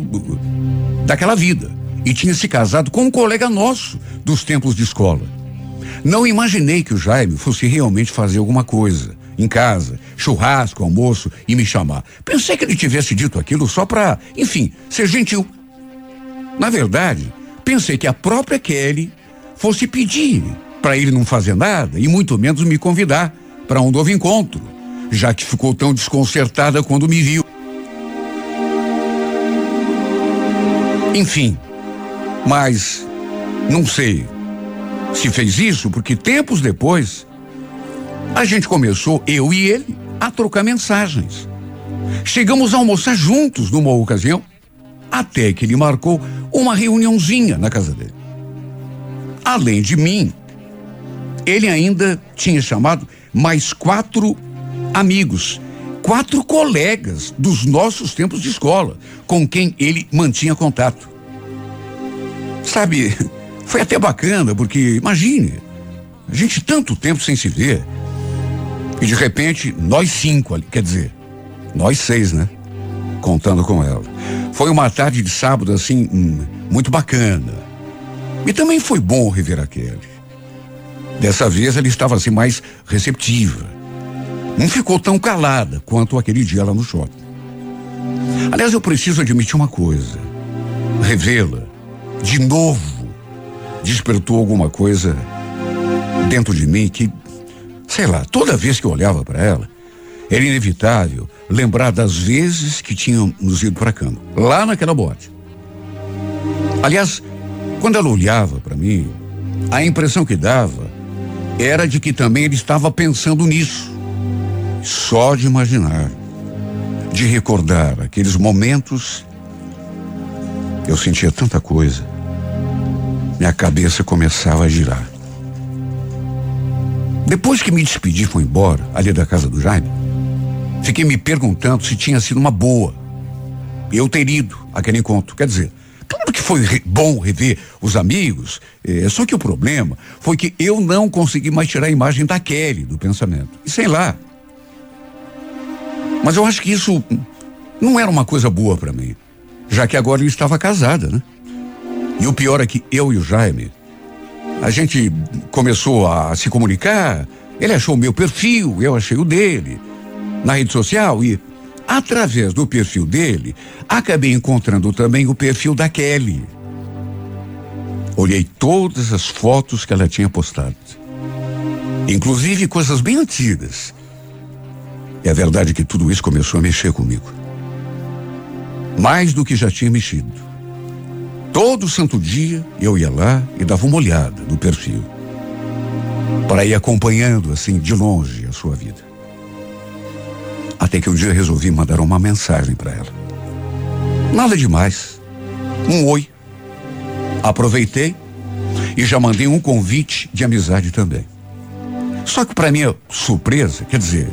daquela vida e tinha se casado com um colega nosso dos tempos de escola. Não imaginei que o Jaime fosse realmente fazer alguma coisa em casa, churrasco, almoço e me chamar. Pensei que ele tivesse dito aquilo só para, enfim, ser gentil. Na verdade, pensei que a própria Kelly fosse pedir para ele não fazer nada e muito menos me convidar para um novo encontro, já que ficou tão desconcertada quando me viu. Enfim, mas não sei se fez isso porque tempos depois a gente começou, eu e ele, a trocar mensagens. Chegamos a almoçar juntos numa ocasião, até que ele marcou uma reuniãozinha na casa dele. Além de mim, ele ainda tinha chamado mais quatro amigos, quatro colegas dos nossos tempos de escola, com quem ele mantinha contato. Sabe, foi até bacana, porque imagine, a gente tanto tempo sem se ver. E de repente, nós cinco ali, quer dizer, nós seis, né? Contando com ela. Foi uma tarde de sábado, assim, hum, muito bacana. E também foi bom rever a Kelly. Dessa vez ela estava assim mais receptiva. Não ficou tão calada quanto aquele dia lá no shopping. Aliás, eu preciso admitir uma coisa. Revê-la de novo despertou alguma coisa dentro de mim que, sei lá, toda vez que eu olhava para ela, era inevitável lembrar das vezes que tínhamos ido para a cama, lá naquela boate. Aliás, quando ela olhava para mim, a impressão que dava era de que também ele estava pensando nisso. Só de imaginar, de recordar aqueles momentos, eu sentia tanta coisa minha cabeça começava a girar. Depois que me despedi e fui embora, ali da casa do Jaime, Fiquei me perguntando se tinha sido uma boa eu ter ido àquele encontro. Quer dizer, claro que foi re bom rever os amigos, é, só que o problema foi que eu não consegui mais tirar a imagem da Kelly do pensamento. E sei lá. Mas eu acho que isso não era uma coisa boa para mim, já que agora eu estava casada, né? E o pior é que eu e o Jaime, a gente começou a se comunicar, ele achou o meu perfil, eu achei o dele, na rede social e Através do perfil dele, acabei encontrando também o perfil da Kelly. Olhei todas as fotos que ela tinha postado. Inclusive coisas bem antigas. A verdade é que tudo isso começou a mexer comigo. Mais do que já tinha mexido. Todo santo dia eu ia lá e dava uma olhada no perfil. Para ir acompanhando assim de longe a sua vida. Até que um dia resolvi mandar uma mensagem para ela. Nada demais. Um oi. Aproveitei e já mandei um convite de amizade também. Só que para minha surpresa, quer dizer,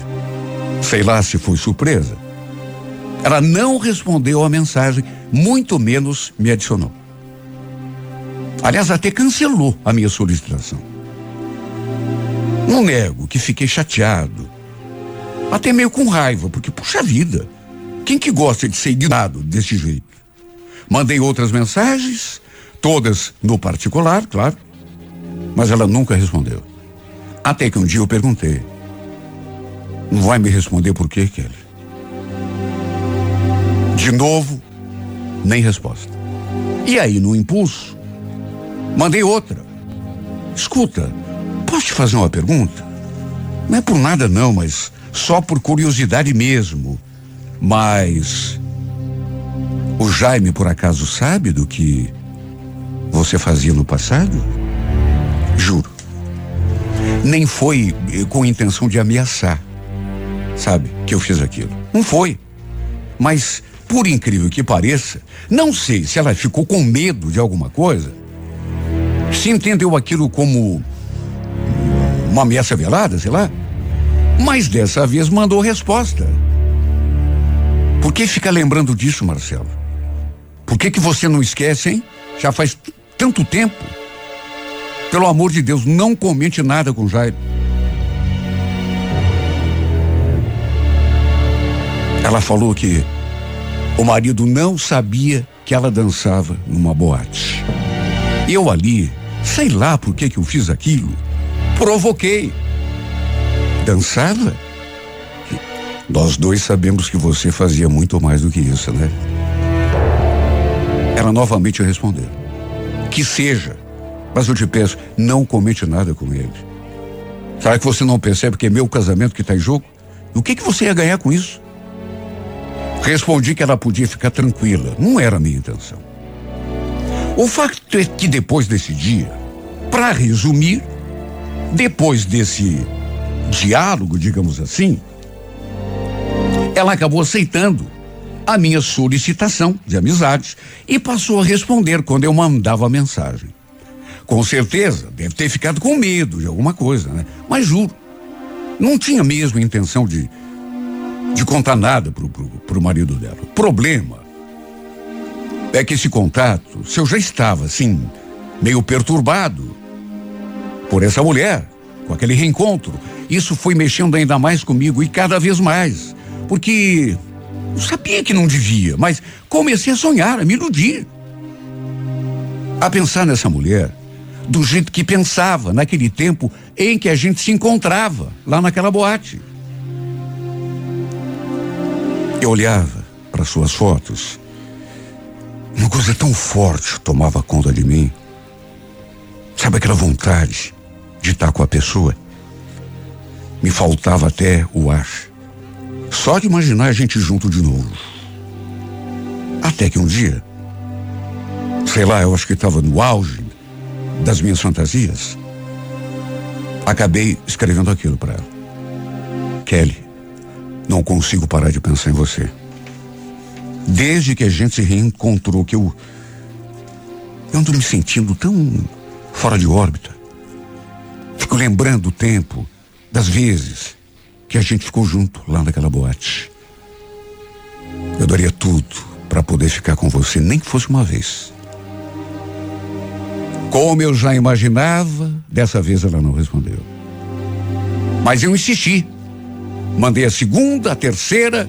sei lá se foi surpresa, ela não respondeu a mensagem, muito menos me adicionou. Aliás, até cancelou a minha solicitação. Não nego que fiquei chateado, até meio com raiva, porque, puxa vida, quem que gosta de ser ignorado desse jeito? Mandei outras mensagens, todas no particular, claro, mas ela nunca respondeu. Até que um dia eu perguntei: Não vai me responder por quê, Kelly? De novo, nem resposta. E aí, no impulso, mandei outra. Escuta, posso te fazer uma pergunta? Não é por nada não, mas só por curiosidade mesmo. Mas o Jaime por acaso sabe do que você fazia no passado? Juro. Nem foi com intenção de ameaçar, sabe, que eu fiz aquilo. Não foi. Mas, por incrível que pareça, não sei se ela ficou com medo de alguma coisa, se entendeu aquilo como uma ameaça velada, sei lá. Mas dessa vez mandou resposta. Por que fica lembrando disso, Marcelo? Por que que você não esquece, hein? Já faz tanto tempo. Pelo amor de Deus, não comente nada com Jairo. Ela falou que o marido não sabia que ela dançava numa boate. Eu ali, sei lá por que que eu fiz aquilo, provoquei. Dançava? Nós dois sabemos que você fazia muito mais do que isso, né? Ela novamente respondeu: Que seja, mas eu te peço, não comente nada com ele. Será que você não percebe que é meu casamento que está em jogo? O que, que você ia ganhar com isso? Respondi que ela podia ficar tranquila, não era a minha intenção. O fato é que depois desse dia, para resumir, depois desse diálogo, digamos assim, ela acabou aceitando a minha solicitação de amizade e passou a responder quando eu mandava mensagem. Com certeza, deve ter ficado com medo de alguma coisa, né? Mas juro, não tinha mesmo intenção de, de contar nada pro, pro, marido dela. Problema é que esse contato, se eu já estava assim, meio perturbado por essa mulher, com aquele reencontro, isso foi mexendo ainda mais comigo e cada vez mais. Porque eu sabia que não devia, mas comecei a sonhar, a me iludir. A pensar nessa mulher do jeito que pensava naquele tempo em que a gente se encontrava lá naquela boate. Eu olhava para suas fotos. Uma coisa tão forte tomava conta de mim. Sabe aquela vontade de estar com a pessoa? Me faltava até o ar. Só de imaginar a gente junto de novo. Até que um dia, sei lá, eu acho que estava no auge das minhas fantasias, acabei escrevendo aquilo para ela. Kelly, não consigo parar de pensar em você. Desde que a gente se reencontrou, que eu. Eu ando me sentindo tão fora de órbita. Fico lembrando o tempo das vezes que a gente ficou junto lá naquela boate. Eu daria tudo para poder ficar com você, nem que fosse uma vez. Como eu já imaginava, dessa vez ela não respondeu. Mas eu insisti. Mandei a segunda, a terceira.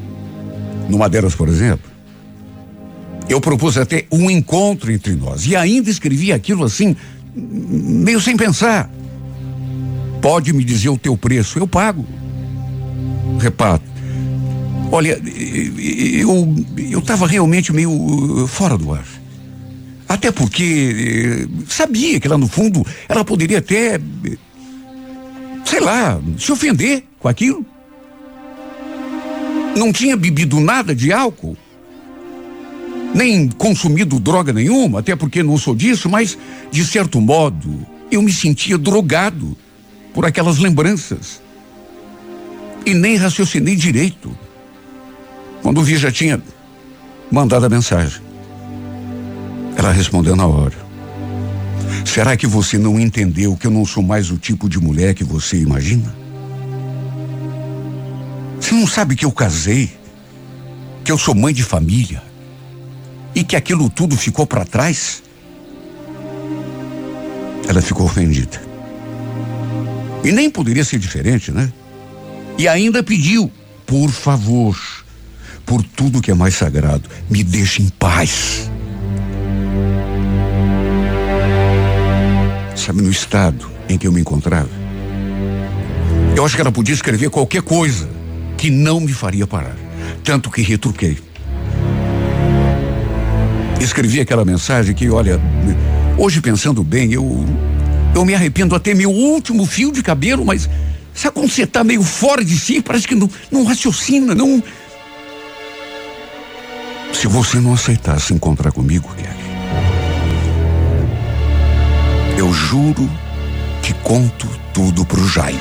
Numa delas, por exemplo, eu propus até um encontro entre nós. E ainda escrevi aquilo assim, meio sem pensar. Pode me dizer o teu preço, eu pago. Repare, olha, eu eu estava realmente meio uh, fora do ar. Até porque eh, sabia que lá no fundo ela poderia até, sei lá, se ofender com aquilo. Não tinha bebido nada de álcool, nem consumido droga nenhuma, até porque não sou disso, mas, de certo modo, eu me sentia drogado por aquelas lembranças. E nem raciocinei direito. Quando vi, já tinha mandado a mensagem. Ela respondeu na hora. Será que você não entendeu que eu não sou mais o tipo de mulher que você imagina? Você não sabe que eu casei, que eu sou mãe de família e que aquilo tudo ficou para trás? Ela ficou ofendida. E nem poderia ser diferente, né? E ainda pediu, por favor, por tudo que é mais sagrado, me deixe em paz. Sabe, no estado em que eu me encontrava, eu acho que ela podia escrever qualquer coisa que não me faria parar. Tanto que retruquei. Escrevi aquela mensagem que, olha, hoje pensando bem, eu eu me arrependo até meu último fio de cabelo, mas sabe quando você está meio fora de si? Parece que não, não raciocina, não. Se você não aceitasse encontrar comigo, Kelly, eu juro que conto tudo pro Jaime.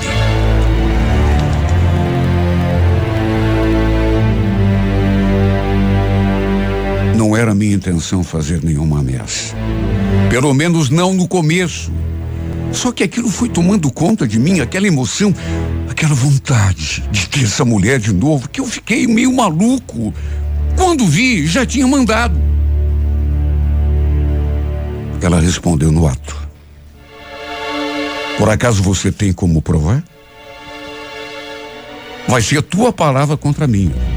Não era minha intenção fazer nenhuma ameaça. Pelo menos não no começo. Só que aquilo foi tomando conta de mim, aquela emoção, aquela vontade de ter essa mulher de novo, que eu fiquei meio maluco. Quando vi, já tinha mandado. Ela respondeu no ato. Por acaso você tem como provar? Vai ser tua palavra contra a minha.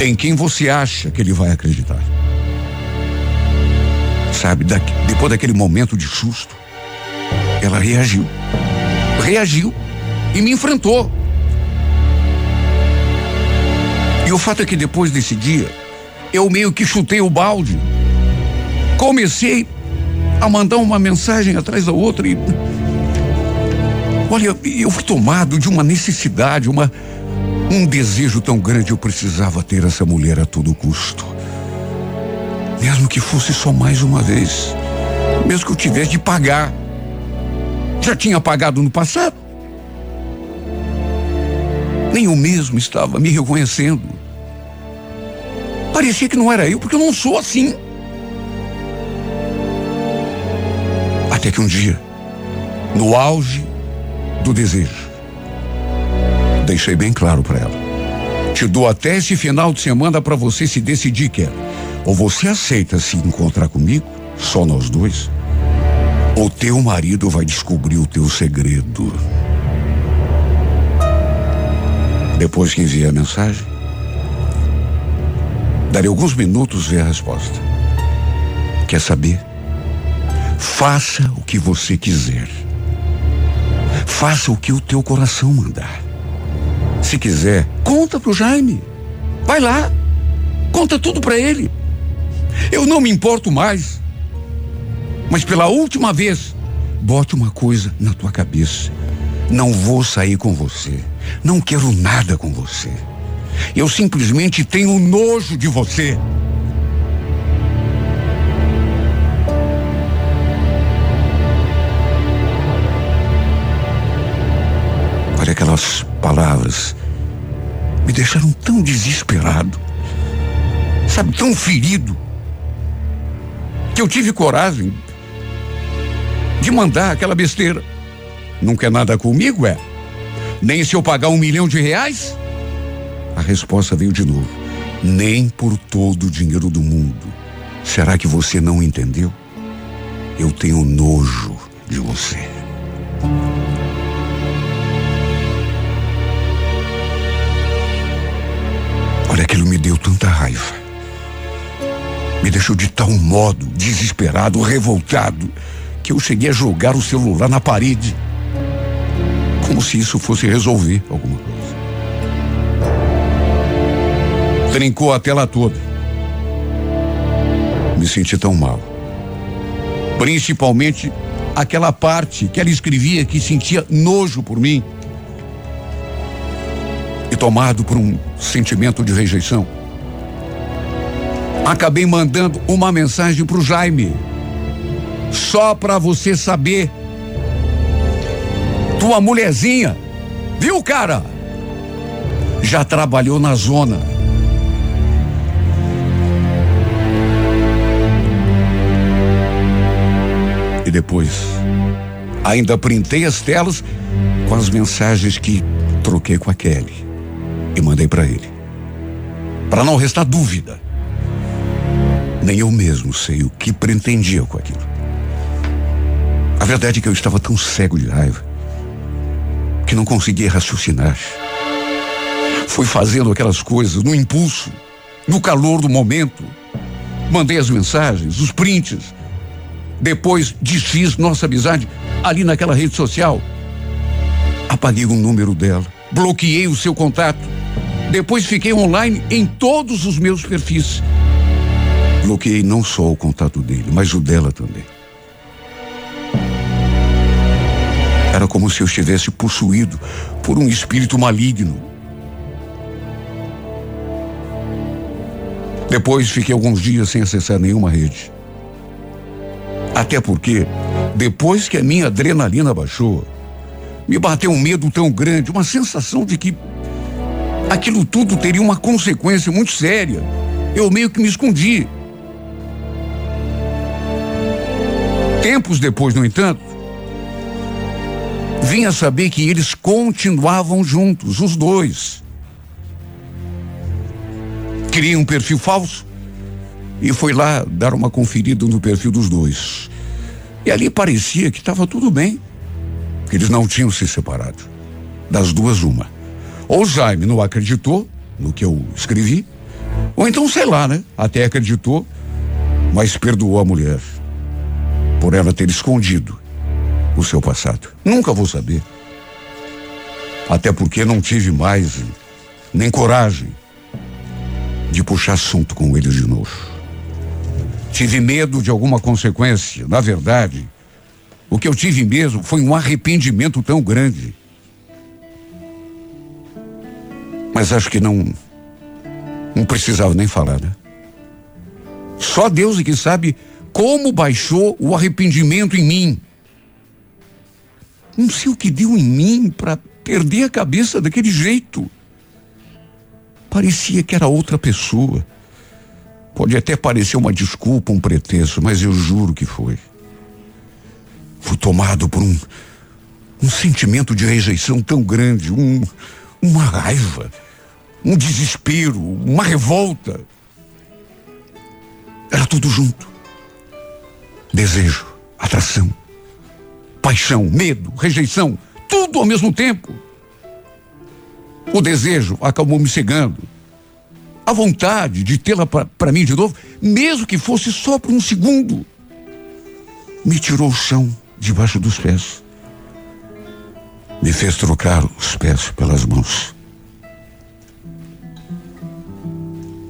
Em quem você acha que ele vai acreditar? Sabe, daqui, depois daquele momento de susto, ela reagiu. Reagiu e me enfrentou. E o fato é que depois desse dia, eu meio que chutei o balde. Comecei a mandar uma mensagem atrás da outra e. Olha, eu fui tomado de uma necessidade, uma um desejo tão grande. Eu precisava ter essa mulher a todo custo. Mesmo que fosse só mais uma vez. Mesmo que eu tivesse de pagar. Já tinha pagado no passado. Nem eu mesmo estava me reconhecendo. Parecia que não era eu, porque eu não sou assim. Até que um dia, no auge do desejo, deixei bem claro para ela. Te dou até esse final de semana para você se decidir, quer. Ou você aceita se encontrar comigo, só nós dois, o teu marido vai descobrir o teu segredo. Depois que enviei a mensagem, darei alguns minutos ver a resposta. Quer saber? Faça o que você quiser. Faça o que o teu coração mandar. Se quiser, conta pro Jaime. Vai lá. Conta tudo para ele. Eu não me importo mais. Mas pela última vez, bote uma coisa na tua cabeça. Não vou sair com você. Não quero nada com você. Eu simplesmente tenho nojo de você. Olha aquelas palavras me deixaram tão desesperado, sabe, tão ferido, que eu tive coragem de mandar aquela besteira. Não quer nada comigo, é? Nem se eu pagar um milhão de reais? A resposta veio de novo. Nem por todo o dinheiro do mundo. Será que você não entendeu? Eu tenho nojo de você. Aquilo me deu tanta raiva. Me deixou de tal modo desesperado, revoltado, que eu cheguei a jogar o celular na parede. Como se isso fosse resolver alguma coisa. Trincou a tela toda. Me senti tão mal. Principalmente aquela parte que ela escrevia que sentia nojo por mim. E tomado por um sentimento de rejeição. Acabei mandando uma mensagem para o Jaime. Só para você saber. Tua mulherzinha, viu, cara? Já trabalhou na zona depois. Ainda printei as telas com as mensagens que troquei com a Kelly e mandei para ele. Para não restar dúvida. Nem eu mesmo sei o que pretendia com aquilo. A verdade é que eu estava tão cego de raiva que não conseguia raciocinar. Fui fazendo aquelas coisas no impulso, no calor do momento. Mandei as mensagens, os prints, depois desfiz nossa amizade ali naquela rede social. Apaguei o número dela, bloqueei o seu contato. Depois fiquei online em todos os meus perfis. Bloqueei não só o contato dele, mas o dela também. Era como se eu estivesse possuído por um espírito maligno. Depois fiquei alguns dias sem acessar nenhuma rede. Até porque, depois que a minha adrenalina baixou, me bateu um medo tão grande, uma sensação de que aquilo tudo teria uma consequência muito séria. Eu meio que me escondi. Tempos depois, no entanto, vim a saber que eles continuavam juntos, os dois. Criei um perfil falso e foi lá dar uma conferida no perfil dos dois. E ali parecia que estava tudo bem, que eles não tinham se separado. Das duas, uma. Ou Jaime não acreditou no que eu escrevi, ou então, sei lá, né? Até acreditou, mas perdoou a mulher por ela ter escondido o seu passado. Nunca vou saber. Até porque não tive mais nem coragem de puxar assunto com eles de novo. Tive medo de alguma consequência. Na verdade, o que eu tive mesmo foi um arrependimento tão grande. Mas acho que não. Não precisava nem falar, né? Só Deus é que sabe como baixou o arrependimento em mim. Não sei o que deu em mim para perder a cabeça daquele jeito. Parecia que era outra pessoa. Pode até parecer uma desculpa, um pretexto, mas eu juro que foi. Fui tomado por um, um sentimento de rejeição tão grande, um, uma raiva, um desespero, uma revolta. Era tudo junto. Desejo, atração, paixão, medo, rejeição, tudo ao mesmo tempo. O desejo acabou me cegando a vontade de tê-la para mim de novo, mesmo que fosse só por um segundo, me tirou o chão debaixo dos pés. Me fez trocar os pés pelas mãos.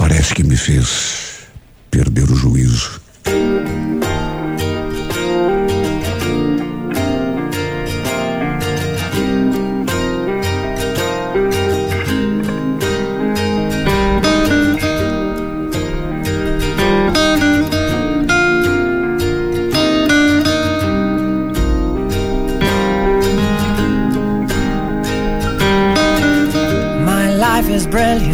Parece que me fez perder o juízo. brilliant.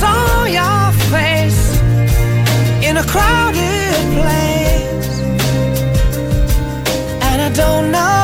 saw your face in a crowded place, and I don't know.